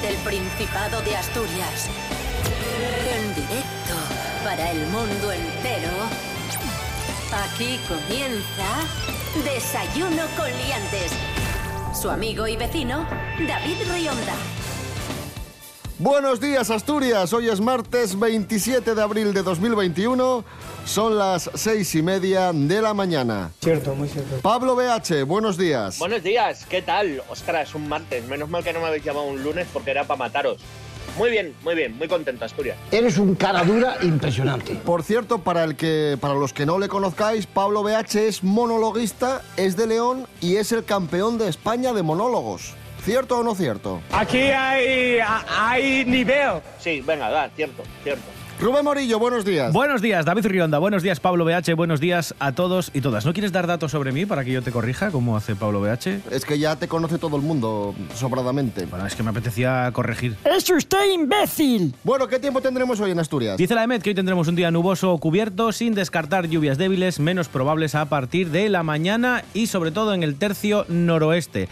desde el Principado de Asturias. En directo para el mundo entero. Aquí comienza Desayuno con Liantes. Su amigo y vecino, David Rionda. Buenos días Asturias, hoy es martes 27 de abril de 2021, son las seis y media de la mañana. Cierto, muy cierto. Pablo BH, buenos días. Buenos días, ¿qué tal? Ostras, un martes. Menos mal que no me habéis llamado un lunes porque era para mataros. Muy bien, muy bien, muy contento, Asturias. Eres un cara dura impresionante. Por cierto, para, el que, para los que no le conozcáis, Pablo BH es monologuista, es de León y es el campeón de España de monólogos. ¿Cierto o no cierto? Aquí hay, hay nivel. Sí, venga, da, cierto, cierto. Rubén Morillo, buenos días. Buenos días, David Rionda. Buenos días, Pablo BH. Buenos días a todos y todas. ¿No quieres dar datos sobre mí para que yo te corrija, como hace Pablo BH? Es que ya te conoce todo el mundo, sobradamente. Bueno, es que me apetecía corregir. ¡Es usted imbécil! Bueno, ¿qué tiempo tendremos hoy en Asturias? Dice la EMET que hoy tendremos un día nuboso o cubierto, sin descartar lluvias débiles, menos probables a partir de la mañana y sobre todo en el tercio noroeste.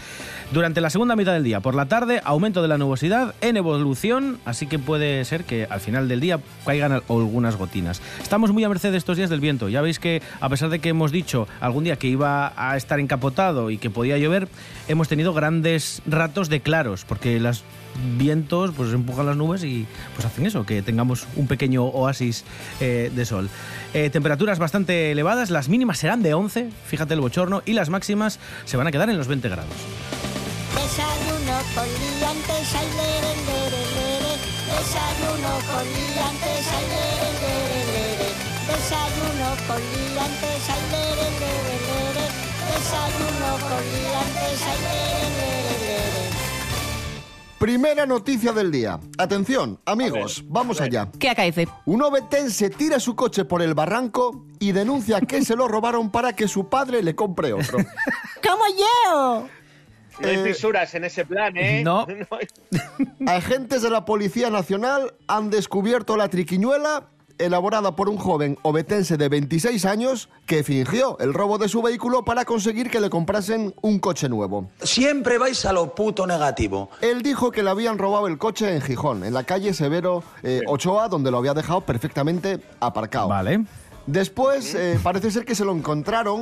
Durante la segunda mitad del día, por la tarde, aumento de la nubosidad en evolución, así que puede ser que al final del día caigan algunas gotinas. Estamos muy a merced de estos días del viento. Ya veis que, a pesar de que hemos dicho algún día que iba a estar encapotado y que podía llover, hemos tenido grandes ratos de claros, porque los vientos pues empujan las nubes y pues hacen eso, que tengamos un pequeño oasis eh, de sol. Eh, temperaturas bastante elevadas, las mínimas serán de 11, fíjate el bochorno, y las máximas se van a quedar en los 20 grados. Desayuno con liantes, ay, lere, lere, lere. Desayuno con liantes, ay, lere, lere, lere. Desayuno con liantes, ay, lere, lere, lere. Primera noticia del día. Atención, amigos, vamos allá. ¿Qué acaece? Un obetense tira su coche por el barranco y denuncia que se lo robaron para que su padre le compre otro. ¡Como yo! No hay Eh, fisuras en ese plan, ¿eh? no. Agentes de la Policía Nacional han descubierto la triquiñuela elaborada por un joven obetense de 26 años que fingió el robo de su vehículo para conseguir que le comprasen un coche nuevo. Siempre vais a lo puto negativo. Él dijo que le habían robado el coche en Gijón, en la calle Severo eh, Ochoa, donde lo había dejado perfectamente aparcado. Vale. Después eh, parece ser que se lo encontraron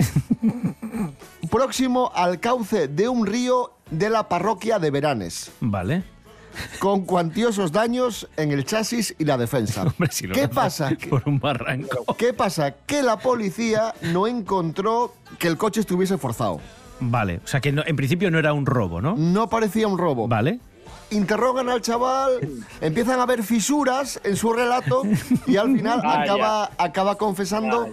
próximo al cauce de un río de la parroquia de Veranes, Vale. con cuantiosos daños en el chasis y la defensa. Hombre, si lo ¿Qué lanzas pasa? Por un barranco. ¿Qué pasa? Que la policía no encontró que el coche estuviese forzado. Vale. O sea que no- en principio no era un robo, ¿no? No parecía un robo. Vale. Interrogan al chaval, empiezan a haber fisuras en su relato y al final acaba, acaba confesando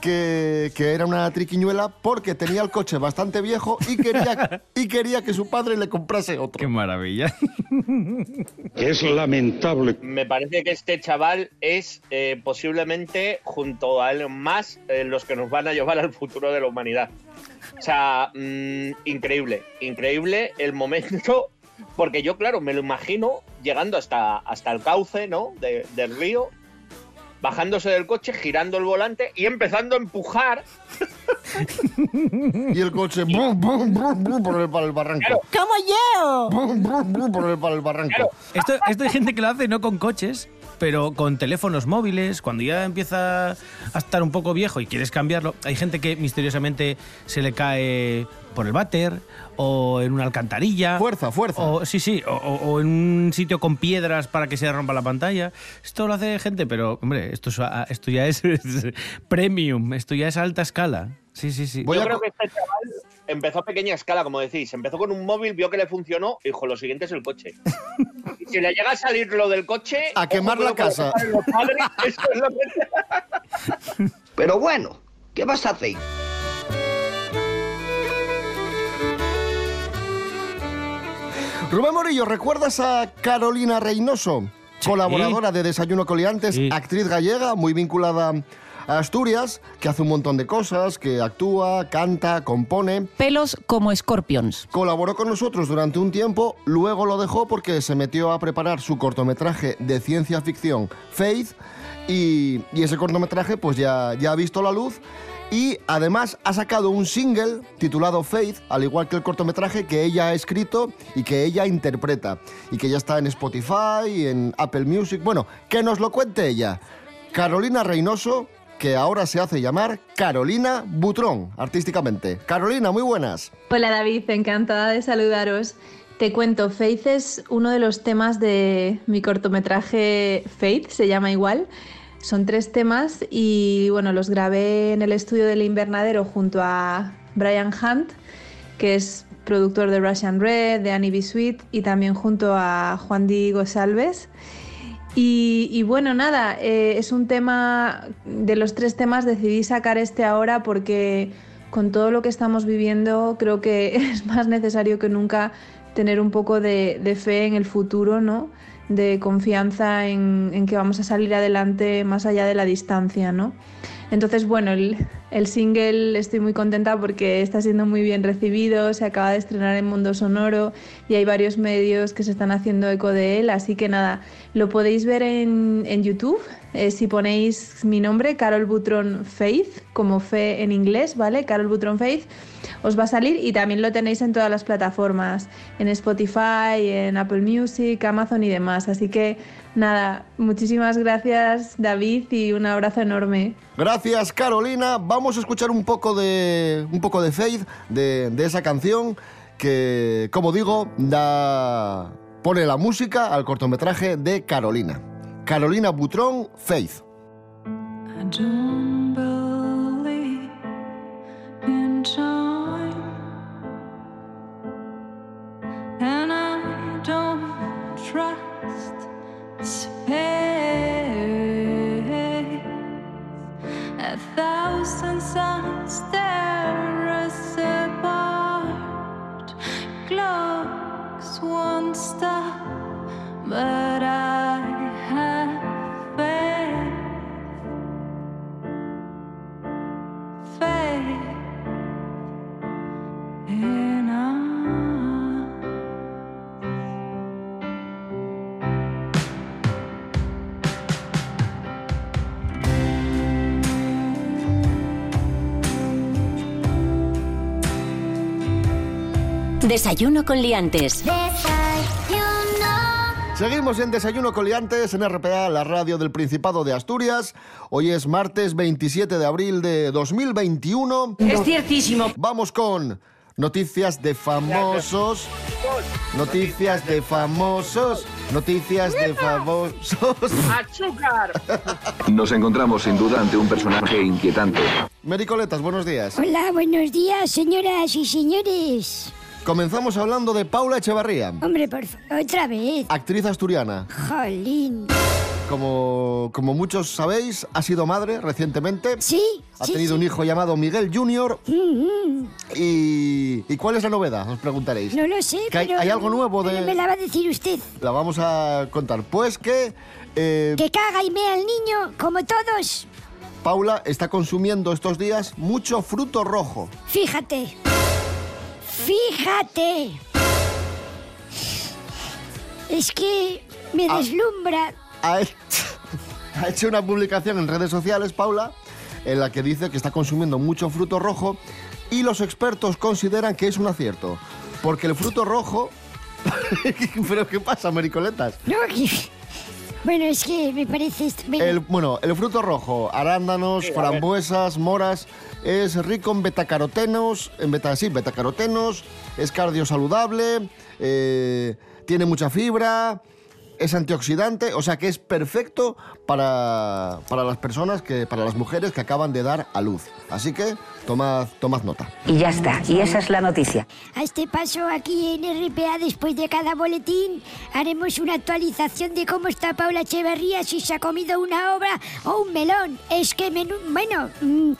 que, que era una triquiñuela porque tenía el coche bastante viejo y quería, y quería que su padre le comprase Qué otro. maravilla. Es lamentable. Me parece que este chaval es eh, posiblemente, junto a Elon Musk, eh, los que nos van a llevar al futuro de la humanidad. O sea, mm, increíble, increíble el momento, porque yo, claro, me lo imagino llegando hasta, hasta el cauce, ¿no? de- del río, bajándose del coche, girando el volante y empezando a empujar. Y el coche brum, brum, brum, brum, por el, para el barranco. ¡Como yo! Brum, brum, brum, por el, para el barranco. Esto, esto hay gente que lo hace no con coches, pero con teléfonos móviles. Cuando ya empieza a estar un poco viejo y quieres cambiarlo, hay gente que misteriosamente se le cae por el váter o en una alcantarilla. Fuerza, fuerza. O, sí, sí, o, o- en un sitio con piedras para que se rompa la pantalla. Esto lo hace gente, pero, hombre, esto, es- esto ya es, premium, esto ya es alta escala. Sí, sí, sí. Voy yo a creo que este chaval empezó a pequeña escala, como decís. Empezó con un móvil, vio que le funcionó y dijo, lo siguiente es el coche. Y si le llega a salir lo del coche... A quemar la casa. con los padres, eso es lo que- Pero bueno, ¿qué vas a hacer? Rubén Morillo, ¿recuerdas a Carolina Reynoso? Colaboradora de Desayuno Coliantes, Sí. actriz gallega, muy vinculada a Asturias, que hace un montón de cosas, que actúa, canta, compone. Pelos como escorpions. Colaboró con nosotros durante un tiempo, luego lo dejó porque se metió a preparar su cortometraje de ciencia ficción, Faith, y, y ese cortometraje pues ya, ya ha visto la luz Y además ha sacado un single titulado Faith, al igual que el cortometraje que ella ha escrito y que ella interpreta. Y que ya está en Spotify, en Apple Music. Bueno, que nos lo cuente ella. Carolina Reynoso, que ahora se hace llamar Carolina Butrón, artísticamente. Carolina, muy buenas. Hola David, encantada de saludaros. Te cuento, Faith es uno de los temas de mi cortometraje Faith, se llama igual. Son tres temas y bueno, los grabé en el estudio del invernadero junto a Brian Hunt, que es productor de Russian Red, de Annie B. Sweet, y también junto a Juan Diego Salves. Y, bueno, nada, eh, es un tema, de los tres temas decidí sacar este ahora porque con todo lo que estamos viviendo creo que es más necesario que nunca tener un poco de fe en el futuro, ¿no? De confianza en, en, que vamos a salir adelante más allá de la distancia, ¿no? Entonces, bueno, el, el, single estoy muy contenta porque está siendo muy bien recibido, se acaba de estrenar en Mundo Sonoro y hay varios medios que se están haciendo eco de él, así que nada, lo podéis ver en, en YouTube, eh, si ponéis mi nombre, Carol Butron Faith, como fe en inglés, ¿vale? Carol Butron Faith, os va a salir y también lo tenéis en todas las plataformas, en Spotify, en Apple Music, Amazon y demás, así que nada, muchísimas gracias David y un abrazo enorme. Gracias Carolina, vamos a escuchar un poco de, un poco de Faith, de, de esa canción que, como digo, da, pone la música al cortometraje de Carolina. Carolina Butrón, Faith. Desayuno con liantes. Seguimos en Desayuno Coliantes en RPA, la radio del Principado de Asturias. Hoy es martes 27 de abril de 2021. Es ciertísimo. Vamos con noticias de famosos. Noticias de famosos. Noticias de famosos. ¡Azúcar! Nos encontramos sin duda ante un personaje inquietante. Mericoletas, buenos días. Hola, buenos días, señoras y señores. Comenzamos hablando de Paula Echevarría, Hombre, por favor, otra vez. actriz asturiana. Jolín. Como, como muchos sabéis, ha sido madre recientemente. Sí. Ha sí, tenido sí. un hijo llamado Miguel Jr. Mm, mm. Y, ¿Y cuál es la novedad? Os preguntaréis. No lo sé, Que hay, pero... hay algo nuevo de... me la va a decir usted. La vamos a contar. Pues que eh, Que caga y mea al niño, como todos. Paula está consumiendo estos días mucho fruto rojo. Fíjate. Fíjate. Es que me Ah. deslumbra. Ha hecho, ha hecho una publicación en redes sociales, Paula, en la que dice que está consumiendo mucho fruto rojo y los expertos consideran que es un acierto. Porque el fruto rojo... ¿Pero qué pasa, Mericoletas? No, que- Bueno, es que me parece... El, bueno, el fruto rojo, arándanos, frambuesas, moras, es rico en betacarotenos, en beta, sí, betacarotenos, es cardiosaludable, eh, tiene mucha fibra, es antioxidante, o sea que es perfecto para, para las personas, que, para las mujeres que acaban de dar a luz. Así que tomad, tomad nota. Y ya está, y esa es la noticia. A este paso, aquí en RPA, después de cada boletín, haremos una actualización de cómo está Paula Echeverría, si se ha comido una obra o un melón. Es que, menú, bueno, mm,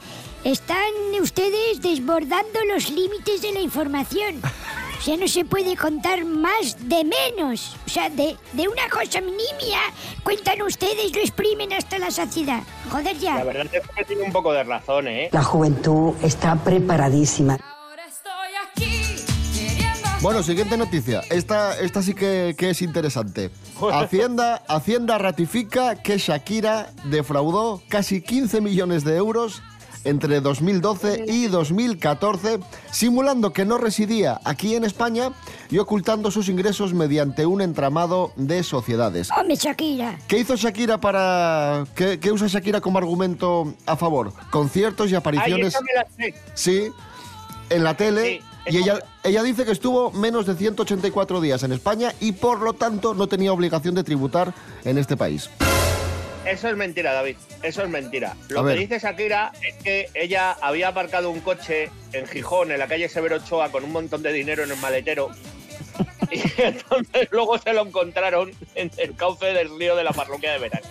están ustedes desbordando los límites de la información. O sea, no se puede contar más de menos. O sea, de, de una cosa nimia, cuentan ustedes, lo exprimen hasta la saciedad. Joder ya. La verdad es que tiene un poco de razón, ¿eh? La juventud está preparadísima. Bueno, siguiente noticia. Esta, esta sí que, que es interesante. Hacienda, Hacienda ratifica que Shakira defraudó casi 15 millones de euros entre 2012 y 2014, simulando que no residía aquí en España y ocultando sus ingresos mediante un entramado de sociedades. Hombre, Shakira. ¿Qué hizo Shakira para... ¿Qué, qué usa Shakira como argumento a favor? Conciertos y Ay, apariciones... esa me la sé. Sí, en la tele. y ella, ella dice que estuvo menos de 184 días en España y por lo tanto no tenía obligación de tributar en este país. Eso es mentira, David. Eso es mentira. A Lo que ver. dice Shakira es que ella había aparcado un coche en Gijón, en la calle Severo Ochoa, con un montón de dinero en el maletero. Y entonces luego se lo encontraron en el cauce del río de la parroquia de verano.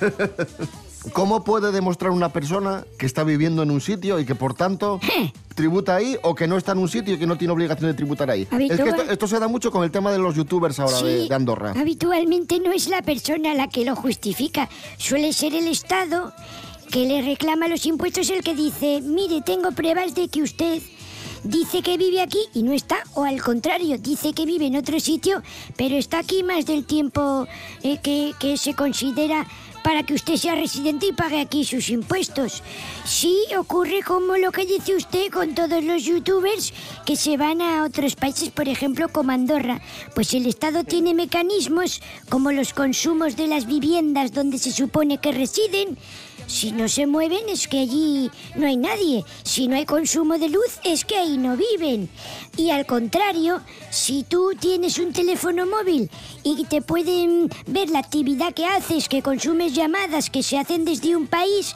¿Cómo puede demostrar una persona que está viviendo en un sitio y que por tanto tributa ahí o que no está en un sitio y que no tiene obligación de tributar ahí? Es que esto, esto se da mucho con el tema de los youtubers ahora de Andorra. Habitualmente no es la persona la que lo justifica, suele ser el Estado que le reclama los impuestos el que dice, mire, tengo pruebas de que usted dice que vive aquí y no está, o al contrario, dice que vive en otro sitio, pero está aquí más del tiempo eh, que, que se considera para que usted sea residente y pague aquí sus impuestos. Sí, ocurre como lo que dice usted con todos los youtubers que se van a otros países, por ejemplo, como Andorra. Pues el Estado tiene mecanismos como los consumos de las viviendas donde se supone que residen. Si no se mueven es que allí no hay nadie. Si no hay consumo de luz es que ahí no viven. Y al contrario, si tú tienes un teléfono móvil y te pueden ver la actividad que haces, que consumes llamadas que se hacen desde un país,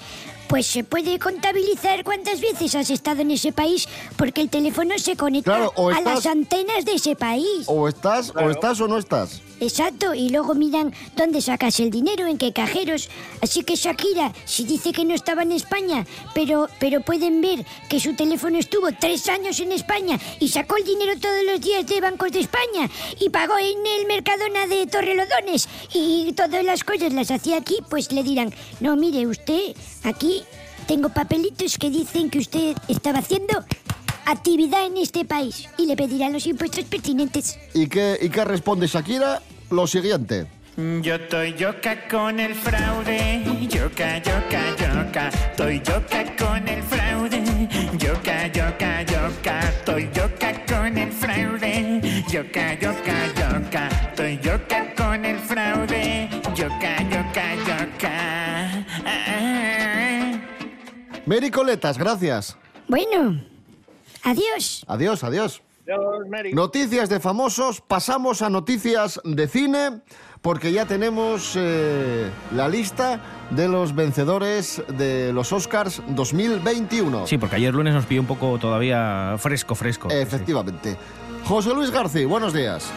pues se puede contabilizar cuántas veces has estado en ese país porque el teléfono se conecta Claro, a las antenas de ese país. O estás, o estás o no estás. Exacto, y luego miran dónde sacas el dinero, en qué cajeros. Así que Shakira, si dice que no estaba en España, pero, pero pueden ver que su teléfono estuvo tres años en España y sacó el dinero todos los días de bancos de España y pagó en el Mercadona de Torrelodones y todas las cosas las hacía aquí, pues le dirán, no, mire usted, aquí tengo papelitos que dicen que usted estaba haciendo actividad en este país y le pedirán los impuestos pertinentes. ¿Y qué, ¿Y qué responde Shakira? Lo siguiente. Yo estoy yoca con el fraude, yoca, yoca, yoca, estoy yoca con el fraude, yoca, yoca, yoca, estoy yoca con el fraude, yoca, yoca, yoca, estoy yoca con el fraude, yoca, yoca, yoca. Ah. Mary Coletas, gracias. Bueno, adiós. Adiós, adiós. Mary. Noticias de famosos, pasamos a noticias de cine, porque ya tenemos eh, la lista de los vencedores de los Oscars 2021. Sí, porque ayer lunes nos pilló un poco todavía fresco, fresco. Efectivamente. José Luis García, buenos días.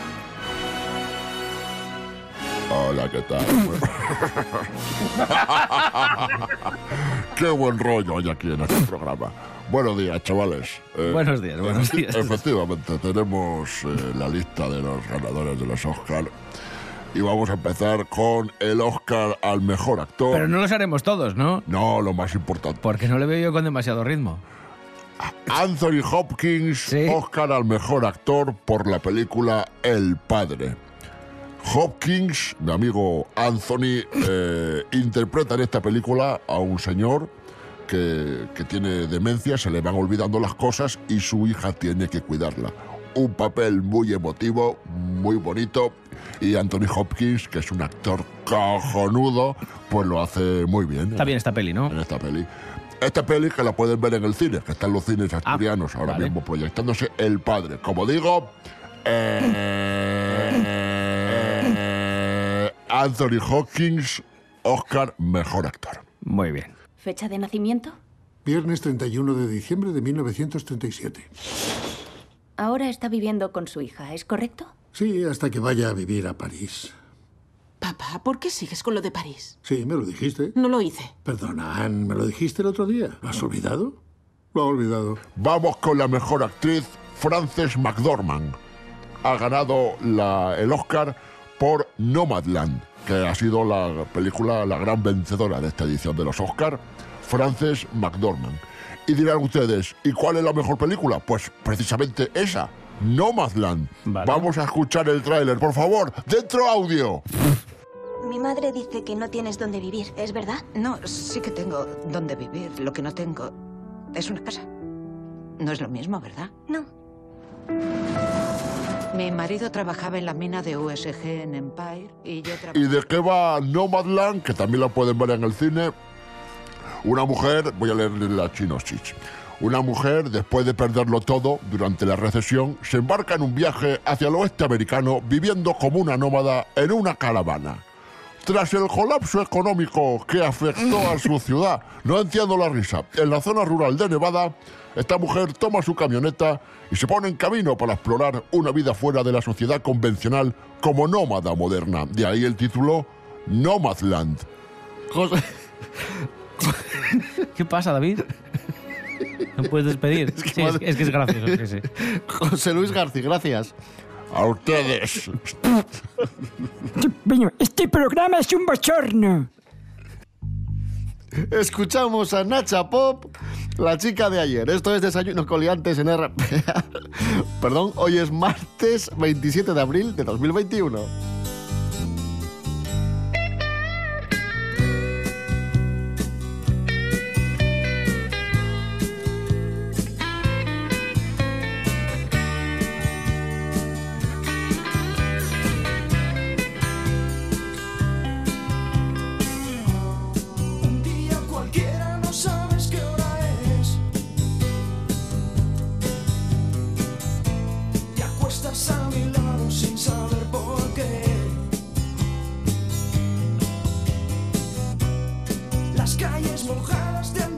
Hola, ¿qué tal? Qué buen rollo hay aquí en este programa. Buenos días, chavales. Eh, Buenos días, buenos efecti- días. Efectivamente, tenemos eh, la lista de los ganadores de los Oscar. Y vamos a empezar con el Oscar al mejor actor. Pero no los haremos todos, ¿no? No, lo más importante. Porque no le veo yo con demasiado ritmo. Anthony Hopkins, Oscar al mejor actor por la película El Padre. Hopkins, mi amigo Anthony, eh, interpreta en esta película a un señor que, que tiene demencia, se le van olvidando las cosas y su hija tiene que cuidarla. Un papel muy emotivo, muy bonito, y Anthony Hopkins, que es un actor cojonudo, pues lo hace muy bien. Está bien esta peli, ¿no? En esta peli. Esta peli que la pueden ver en el cine, que está en los cines asturianos ahora vale. mismo proyectándose El Padre. Como digo, eh, Anthony Hopkins, Oscar, mejor actor. Muy bien. ¿Fecha de nacimiento? Viernes 31 de diciembre de 1937. Ahora está viviendo con su hija, ¿es correcto? Sí, hasta que vaya a vivir a París. Papá, ¿por qué sigues con lo de París? Sí, me lo dijiste. No lo hice. Perdona, Anne, me lo dijiste el otro día. ¿Lo has olvidado? Lo ha olvidado. Vamos con la mejor actriz, Frances McDormand. Ha ganado la- el Oscar por Nomadland, que ha sido la película, la gran vencedora de esta edición de los Oscar. Frances McDormand. Y dirán ustedes, ¿y cuál es la mejor película? Pues precisamente esa, Nomadland. Vamos a escuchar el tráiler, por favor. Dentro audio. Mi madre dice que no tienes dónde vivir, ¿es verdad? No, sí que tengo dónde vivir. Lo que no tengo Es una casa. No es lo mismo, ¿verdad? No. Mi marido trabajaba en la mina de USG en Empire y yo ¿Y trabajaba... de qué va Nomadland? Que también la pueden ver en el cine. Una mujer, voy a leerle la sinopsis. Una mujer, después de perderlo todo durante la recesión, se embarca en un viaje hacia el oeste americano viviendo como una nómada en una caravana. Tras el colapso económico que afectó a su ciudad, no entiendo la risa, en la zona rural de Nevada, esta mujer toma su camioneta y se pone en camino para explorar una vida fuera de la sociedad convencional como nómada moderna. De ahí el título Nomadland. ¿Qué pasa, David? No puedes despedir. Sí, es, es que es gracioso. sí, sí. José Luis García, gracias. A ustedes. Este programa es un bochorno. Escuchamos a Nacha Pop, la chica de ayer. Esto es Desayunos Coliantes en RPA. Perdón, hoy es martes 27 de abril de 2021. Calles mojadas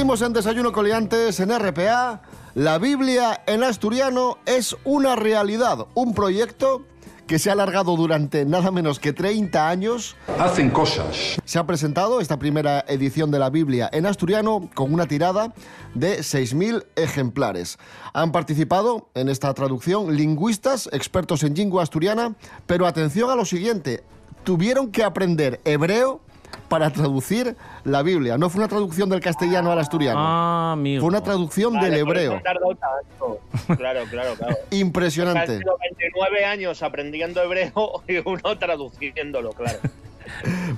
Seguimos en Desayuno Coliantes en RPA. La Biblia en asturiano es una realidad, un proyecto que se ha alargado durante nada menos que 30 años. Hacen cosas. Se ha presentado esta primera edición de la Biblia en asturiano con una tirada de 6.000 ejemplares. Han participado en esta traducción lingüistas, expertos en lengua asturiana, pero atención a lo siguiente, tuvieron que aprender hebreo para traducir la Biblia. No fue una traducción del castellano al asturiano. Ah, amigo. Fue una traducción Vale, del hebreo. tanto. Claro, claro, claro. Impresionante. Han sido 29 años aprendiendo hebreo y uno traduciéndolo, claro.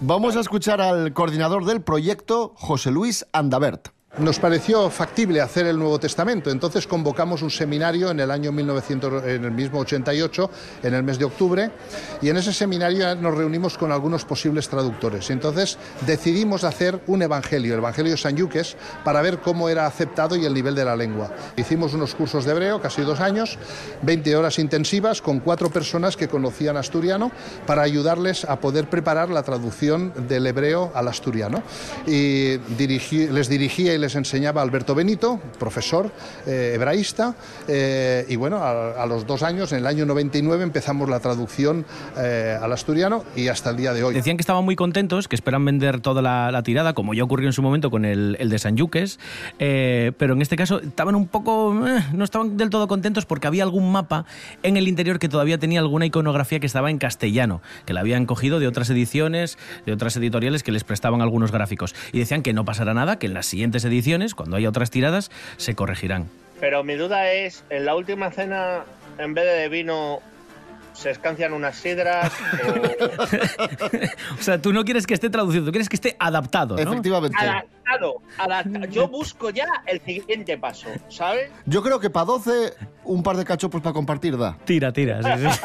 Vamos a escuchar al coordinador del proyecto, José Luis Andabert. Nos pareció factible hacer el Nuevo Testamento, entonces convocamos un seminario en el año 1900, en el mismo 88, en el mes de octubre, y en ese seminario nos reunimos con algunos posibles traductores. Entonces decidimos hacer un evangelio, el Evangelio de San Yuques, para ver cómo era aceptado y el nivel de la lengua. Hicimos unos cursos de hebreo, casi dos años, 20 horas intensivas con cuatro personas que conocían asturiano para ayudarles a poder preparar la traducción del hebreo al asturiano. Y dirigí- les dirigía y les enseñaba Alberto Benito, profesor eh, hebraísta, eh, y bueno, a, los dos años, en el año 99, empezamos la traducción eh, al asturiano y hasta el día de hoy. Decían que estaban muy contentos, que esperan vender toda la, tirada, como ya ocurrió en su momento con el, el de San Yuques, eh, pero en este caso estaban un poco, no estaban del todo contentos porque había algún mapa en el interior que todavía tenía alguna iconografía que estaba en castellano, que la habían cogido de otras ediciones, de otras editoriales que les prestaban algunos gráficos. Y decían que no pasará nada, que en las siguientes ediciones, cuando haya otras tiradas, se corregirán. Pero mi duda es, en la última cena, en vez de vino, se escancian unas sidras. O sea, tú no quieres que esté traducido, tú quieres que esté adaptado, ¿no? Efectivamente. Adaptado, adaptado. Yo busco ya el siguiente paso, ¿sabes? Yo creo que para 12 un par de cachopos para compartir da. Tira, tira, sí, sí.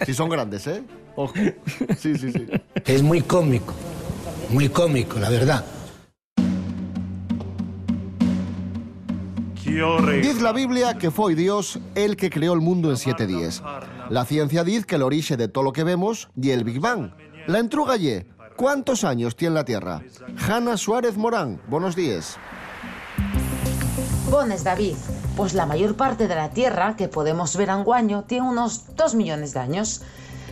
Si son grandes, ¿eh? Ojo. Sí, sí, sí. Es muy cómico, muy cómico, la verdad. Diz la Biblia que foi Dios el que creó el mundo en siete días. La ciencia dice que el origen de todo lo que vemos y el Big Bang. La entruga ye, ¿cuántos años tiene la Tierra? Hanna Suárez Morán, buenos días. Bones, David. Pues la mayor parte de la Tierra que podemos ver anguaño tiene unos 2 millones de años.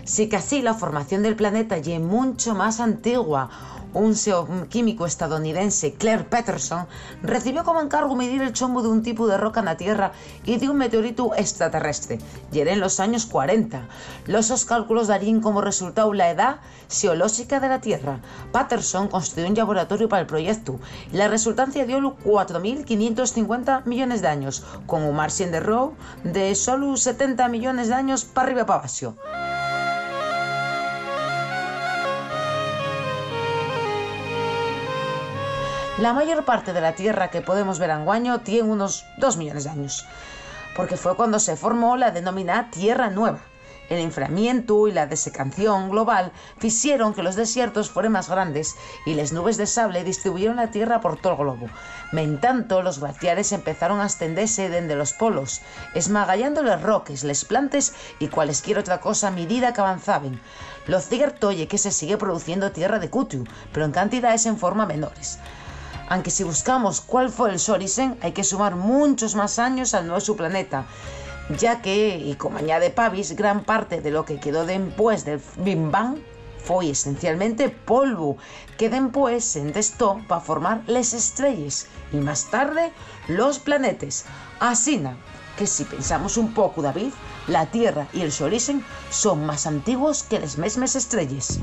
Sí que así la formación del planeta es mucho más antigua. Un geoquímico estadounidense, Claire Peterson, recibió como encargo medir el chombo de un tipo de roca en la Tierra y de un meteorito extraterrestre. Y era en los años 40. Los cálculos darían como resultado la edad geológica de la Tierra. Patterson construyó un laboratorio para el proyecto y la resultancia dio 4.550 millones de años, con un margen de error de solo 70 millones de años para arriba para abajo. La mayor parte de la Tierra que podemos ver anguaño tiene unos 2 millones de años, porque fue cuando se formó la denominada Tierra Nueva. El enfriamiento y la desecación global hicieron que los desiertos fueran más grandes y las nubes de sable distribuyeron la Tierra por todo el globo. En tanto, los glaciares empezaron a extenderse desde los polos, esmagallando los roques, les plantes y cualesquier otra cosa a medida que avanzaban. Lo cierto es que se sigue produciendo tierra de cutiu, pero en cantidades en forma menores. Aunque si buscamos cuál fue el su origen, hay que sumar muchos más años al nuestro planeta, ya que, y como añade Pavis, gran parte de lo que quedó después del Big Bang fue esencialmente polvo, que después se entestó para formar las estrellas y más tarde los planetas. Así que si pensamos un poco, David, la Tierra y el su origen son más antiguos que las mismas estrellas.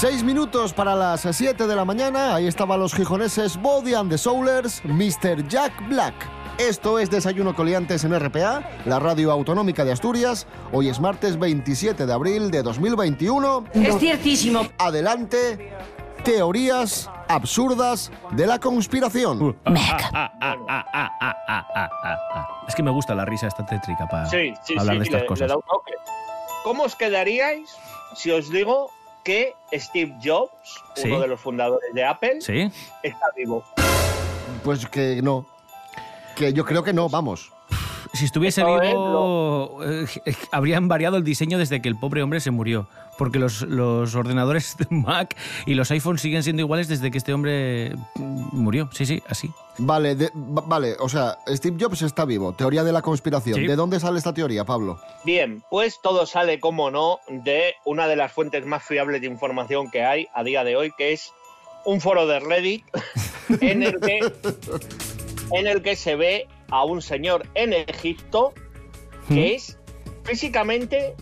Seis minutos para las 7 de la mañana. Ahí estaban los gijoneses Body and the Soulers, Mr. Jack Black. Esto es Desayuno Coliantes en RPA, la radio autonómica de Asturias. Hoy es martes 27 de abril de 2021. Es ciertísimo. Adelante, teorías absurdas de la conspiración. Es que me gusta la risa esta tétrica para Sí, sí, hablar sí, de estas le- le cosas. da un toque. ¿Cómo os quedaríais si os digo que Steve Jobs, Sí. uno de los fundadores de Apple, Sí. está vivo? Pues que no. Que yo creo que no, vamos. Si estuviese Esto es vivo, eh, habrían variado el diseño desde que el pobre hombre se murió. Porque los, los ordenadores de Mac y los iPhones siguen siendo iguales desde que este hombre mm, murió. Sí, sí, así. Vale, de- va- vale, o sea, Steve Jobs está vivo. Teoría de la conspiración. Sí. ¿De dónde sale esta teoría, Pablo? Bien, pues todo sale, como no, de una de las fuentes más fiables de información que hay a día de hoy, que es un foro de Reddit en el que, en el que se ve a un señor en Egipto que es físicamente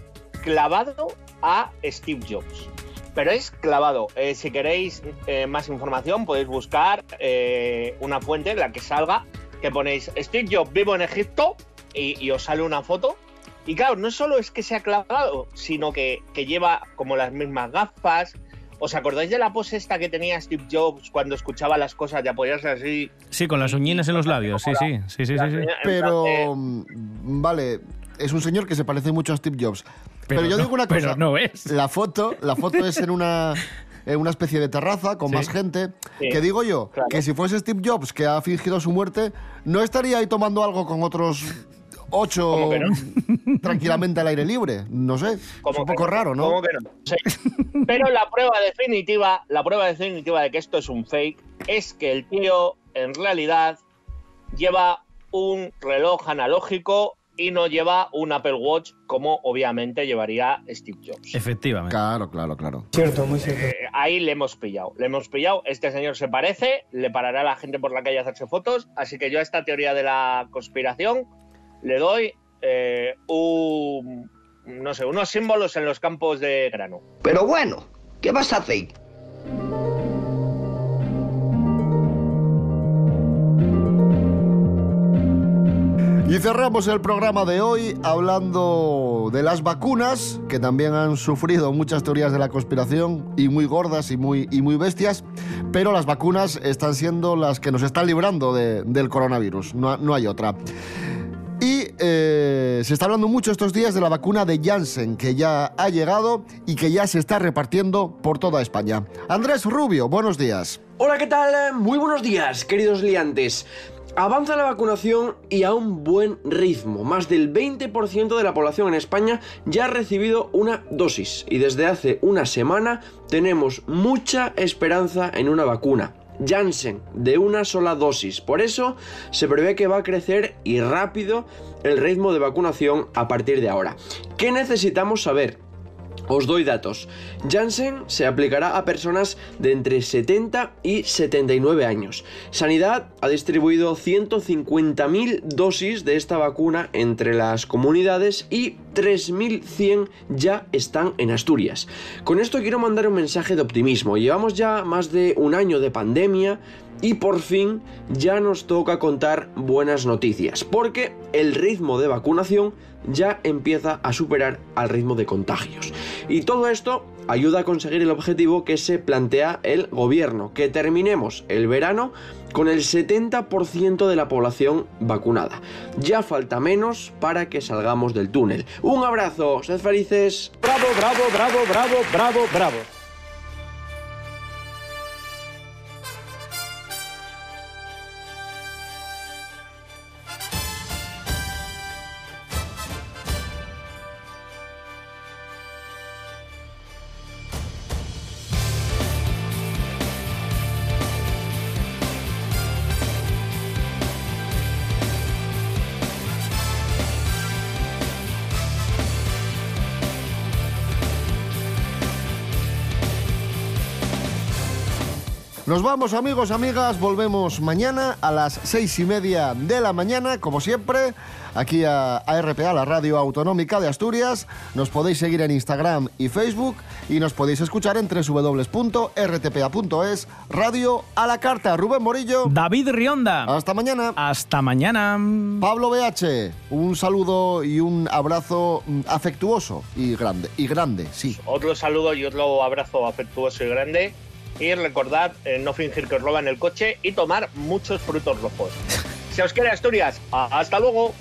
clavado a Steve Jobs. Pero es clavado. Eh, si queréis eh, más información, podéis buscar eh, una fuente en la que salga, que ponéis Steve Jobs vivo en Egipto y, y os sale una foto. Y claro, no solo es que sea clavado, sino que, que lleva como las mismas gafas. ¿Os acordáis de la pose esta que tenía Steve Jobs cuando escuchaba las cosas de apoyarse así? Sí, con las uñinas en los labios. Sí, sí, sí, sí, sí. sí. Pero, mm, vale, es un señor que se parece mucho a Steve Jobs. Pero, Pero yo no- digo una cosa. pero no es. La foto, la foto es en una, en una especie de terraza con Sí. más gente. Sí, que digo yo, claro. que si fuese Steve Jobs que ha fingido su muerte, no estaría ahí tomando algo con otros ocho tranquilamente al aire libre. No sé. Es ¿Cómo un poco no? raro, ¿no? ¿Cómo que no? Sí. Pero la prueba definitiva, la prueba definitiva de que esto es un fake es que el tío en realidad lleva un reloj analógico y no lleva un Apple Watch como obviamente llevaría Steve Jobs. Efectivamente. Claro, claro, claro. Cierto, muy cierto. Eh, ahí le hemos pillado, le hemos pillado. Este señor se parece, le parará a la gente por la calle a hacerse fotos. Así que yo a esta teoría de la conspiración le doy eh, un, no sé, unos símbolos en los campos de grano. Pero bueno, ¿qué vas a hacer? Y cerramos el programa de hoy hablando de las vacunas, que también han sufrido muchas teorías de la conspiración y muy gordas y muy, y muy bestias, pero las vacunas están siendo las que nos están librando de- del coronavirus, no, no hay otra. Eh, se está hablando mucho estos días de la vacuna de Janssen, que ya ha llegado y que ya se está repartiendo por toda España. Andrés Rubio, buenos días. Hola, ¿qué tal? Muy buenos días, queridos liantes. Avanza la vacunación y a un buen ritmo. Más del 20% de la población en España ya ha recibido una dosis y desde hace una semana tenemos mucha esperanza en una vacuna. Janssen, de una sola dosis. Por eso se prevé que va a crecer y rápido el ritmo de vacunación a partir de ahora. ¿Qué necesitamos saber? Os doy datos. Janssen se aplicará a personas de entre 70 y 79 años. Sanidad ha distribuido 150.000 dosis de esta vacuna entre las comunidades y 3.100 ya están en Asturias. Con esto quiero mandar un mensaje de optimismo. Llevamos ya más de un año de pandemia y por fin ya nos toca contar buenas noticias, porque el ritmo de vacunación ya empieza a superar al ritmo de contagios. Y todo esto ayuda a conseguir el objetivo que se plantea el gobierno, que terminemos el verano con el 70% de la población vacunada. Ya falta menos para que salgamos del túnel. Un abrazo, sed felices. Bravo, bravo, bravo, bravo, bravo, bravo. Nos vamos amigos, amigas, volvemos mañana a las seis y media de la mañana, como siempre, aquí a, a RPA, la radio autonómica de Asturias. Nos podéis seguir en Instagram y Facebook y nos podéis escuchar en www.rtpa.es, radio a la carta. Rubén Morillo. David Rionda. Hasta mañana. Hasta mañana. Pablo BH, un saludo y un abrazo mm, afectuoso y grande, y grande, sí. Otro saludo y otro abrazo afectuoso y grande. Y recordad eh, no fingir que os roban el coche y tomar muchos frutos rojos. Si os quiere Asturias, hasta luego.